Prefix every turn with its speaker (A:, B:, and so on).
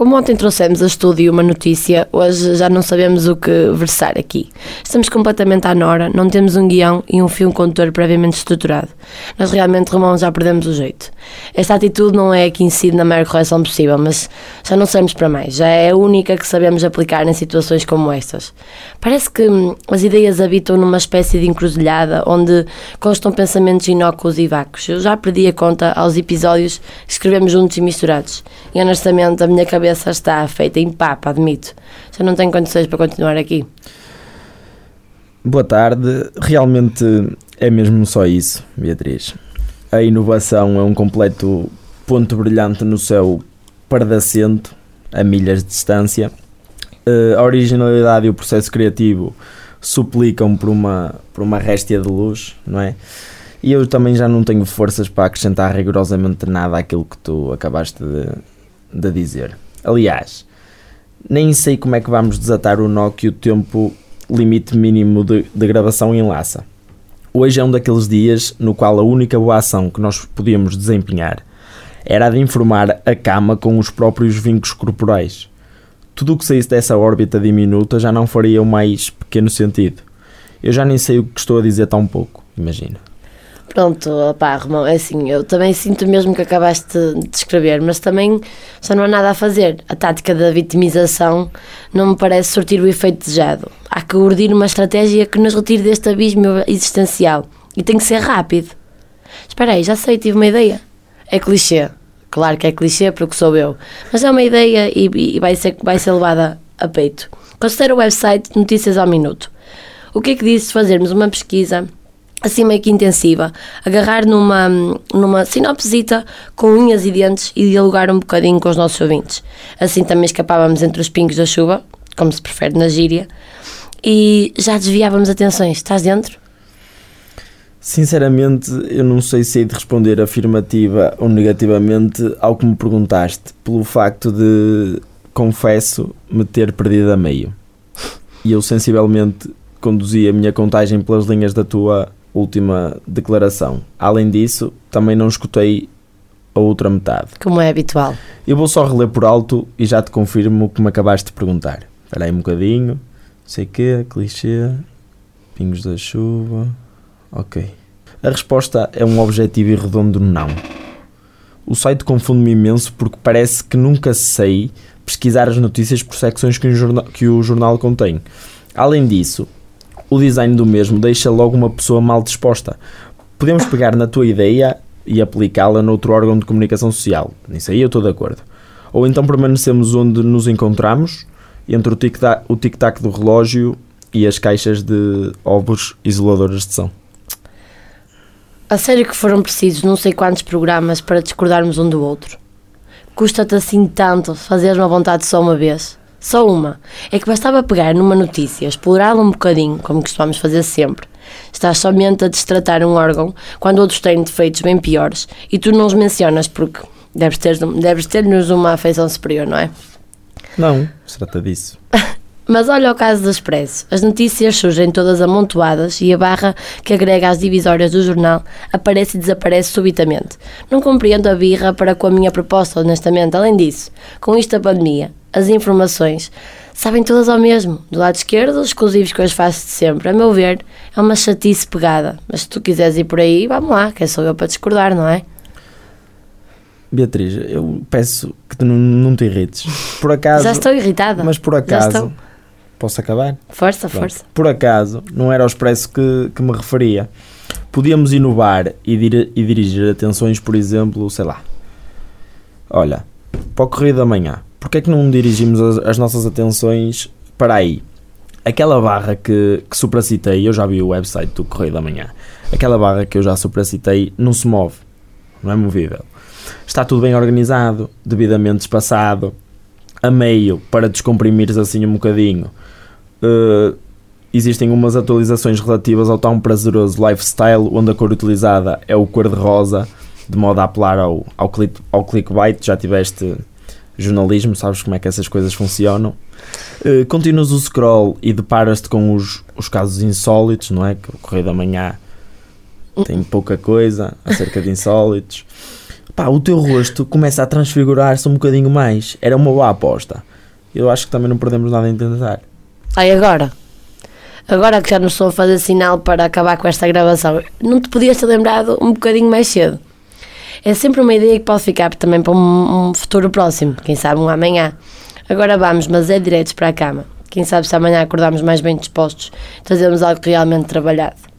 A: Como ontem trouxemos a estúdio uma notícia, hoje já não sabemos o que versar aqui. Estamos completamente à nora, não temos um guião e um fio condutor previamente estruturado. Nós realmente, Romão, já perdemos o jeito. Esta atitude não é a que incide na maior correção possível, mas já não sabemos para mais. Já é a única que sabemos aplicar em situações como estas. Parece que hum, as ideias habitam numa espécie de encruzilhada onde constam pensamentos inócuos e vácuos. Eu já perdi a conta aos episódios que escrevemos juntos e misturados. E honestamente, a minha cabeça cabeça está feita em papa, admito. Já não tenho condições para continuar aqui.
B: Boa tarde. Realmente é mesmo só isso, Beatriz. A inovação é um completo ponto brilhante no céu pardacento, a milhas de distância. Eh, a originalidade e o processo criativo suplicam por uma, por uma réstia de luz, não é? E eu também já não tenho forças para acrescentar rigorosamente nada àquilo que tu acabaste de, de dizer. Aliás, nem sei como é que vamos desatar o nó que o tempo limite mínimo de, de gravação enlaça. Hoje é um daqueles dias no qual a única boa ação que nós podíamos desempenhar era a de informar a cama com os próprios vincos corporais. Tudo o que saísse dessa órbita diminuta já não faria o mais pequeno sentido. Eu já nem sei o que estou a dizer tão pouco, imagina.
A: Pronto, opá, Romão, é assim, eu também sinto mesmo que acabaste de descrever, mas também já não há nada a fazer. A tática da vitimização não me parece sortir o efeito desejado. Há que urdir uma estratégia que nos retire deste abismo existencial. E tem que ser rápido. Espera aí, já sei, tive uma ideia. É clichê. Claro que é clichê porque sou eu. Mas é uma ideia e, e vai, ser, vai ser levada a peito. Considera o website Notícias ao Minuto. O que é que diz se fazermos uma pesquisa assim meio que intensiva, agarrar numa, numa sinopsita com unhas e dentes e dialogar um bocadinho com os nossos ouvintes. Assim também escapávamos entre os pingos da chuva, como se prefere na gíria, e já desviávamos atenções. Estás dentro?
B: Sinceramente, eu não sei se hei de responder afirmativa ou negativamente ao que me perguntaste, pelo facto de, confesso, me ter perdido a meio. E eu sensivelmente conduzi a minha contagem pelas linhas da tua última declaração. Além disso, também não escutei a outra metade.
A: Como é habitual.
B: Eu vou só reler por alto e já te confirmo o que me acabaste de perguntar. Espera aí um bocadinho. Sei que, clichê, pingos da chuva. Ok. A resposta é um objetivo e redondo não. O site confunde-me imenso porque parece que nunca sei pesquisar as notícias por secções que, um jornal, que o jornal contém. Além disso, o design do mesmo deixa logo uma pessoa mal disposta. Podemos pegar na tua ideia e aplicá-la noutro órgão de comunicação social. Nisso aí eu estou de acordo. Ou então permanecemos onde nos encontramos, entre o tic-tac tic do relógio e as caixas de ovos isoladores de som.
A: A sério que foram precisos não sei quantos programas para discordarmos um do outro? Custa-te assim tanto fazer uma vontade só uma vez? Só uma. É que bastava pegar numa notícia, explorá-la um bocadinho, como costumamos fazer sempre. Estás somente a destratar um órgão quando outros têm defeitos bem piores e tu não os mencionas porque deves ter-nos deves ter uma afeição superior, não é?
B: Não, se trata disso.
A: Mas olha o caso do Expresso. As notícias surgem todas amontoadas e a barra que agrega às divisórias do jornal aparece e desaparece subitamente. Não compreendo a birra para com a minha proposta, honestamente. Além disso, com isto a pandemia, as informações sabem todas ao mesmo. Do lado esquerdo, os exclusivos que eu faço de sempre. A meu ver, é uma chatice pegada. Mas se tu quiseres ir por aí, vamos lá, quem sou eu para discordar, não é?
B: Beatriz, eu peço que tu não, não te irrites. Por acaso.
A: Já estou irritada.
B: Mas por acaso. Posso acabar?
A: Força, Pronto. força.
B: Por acaso, não era ao expresso que, que me referia. Podíamos inovar e, dir, e dirigir atenções, por exemplo, sei lá. Olha, para o Correio da Manhã, porque é que não dirigimos as, as nossas atenções para aí? Aquela barra que, que supracitei, eu já vi o website do Correio da Manhã, aquela barra que eu já supracitei não se move, não é movível. Está tudo bem organizado, devidamente espaçado, a meio para descomprimires assim um bocadinho uh, existem umas atualizações relativas ao tão prazeroso lifestyle, onde a cor utilizada é o cor-de-rosa, de modo a apelar ao, ao, click, ao clickbait. Já tiveste jornalismo, sabes como é que essas coisas funcionam. Uh, continuas o scroll e deparas-te com os, os casos insólitos, não é? Que o Correio da Manhã tem pouca coisa acerca de insólitos. pá, o teu rosto começa a transfigurar-se um bocadinho mais. Era uma boa aposta. Eu acho que também não perdemos nada em tentar.
A: Ai, agora? Agora que já não estou a fazer sinal para acabar com esta gravação, não te podias ter lembrado um bocadinho mais cedo? É sempre uma ideia que pode ficar também para um, um futuro próximo, quem sabe um amanhã. Agora vamos, mas é diretos para a cama. Quem sabe se amanhã acordamos mais bem dispostos, trazemos algo realmente trabalhado.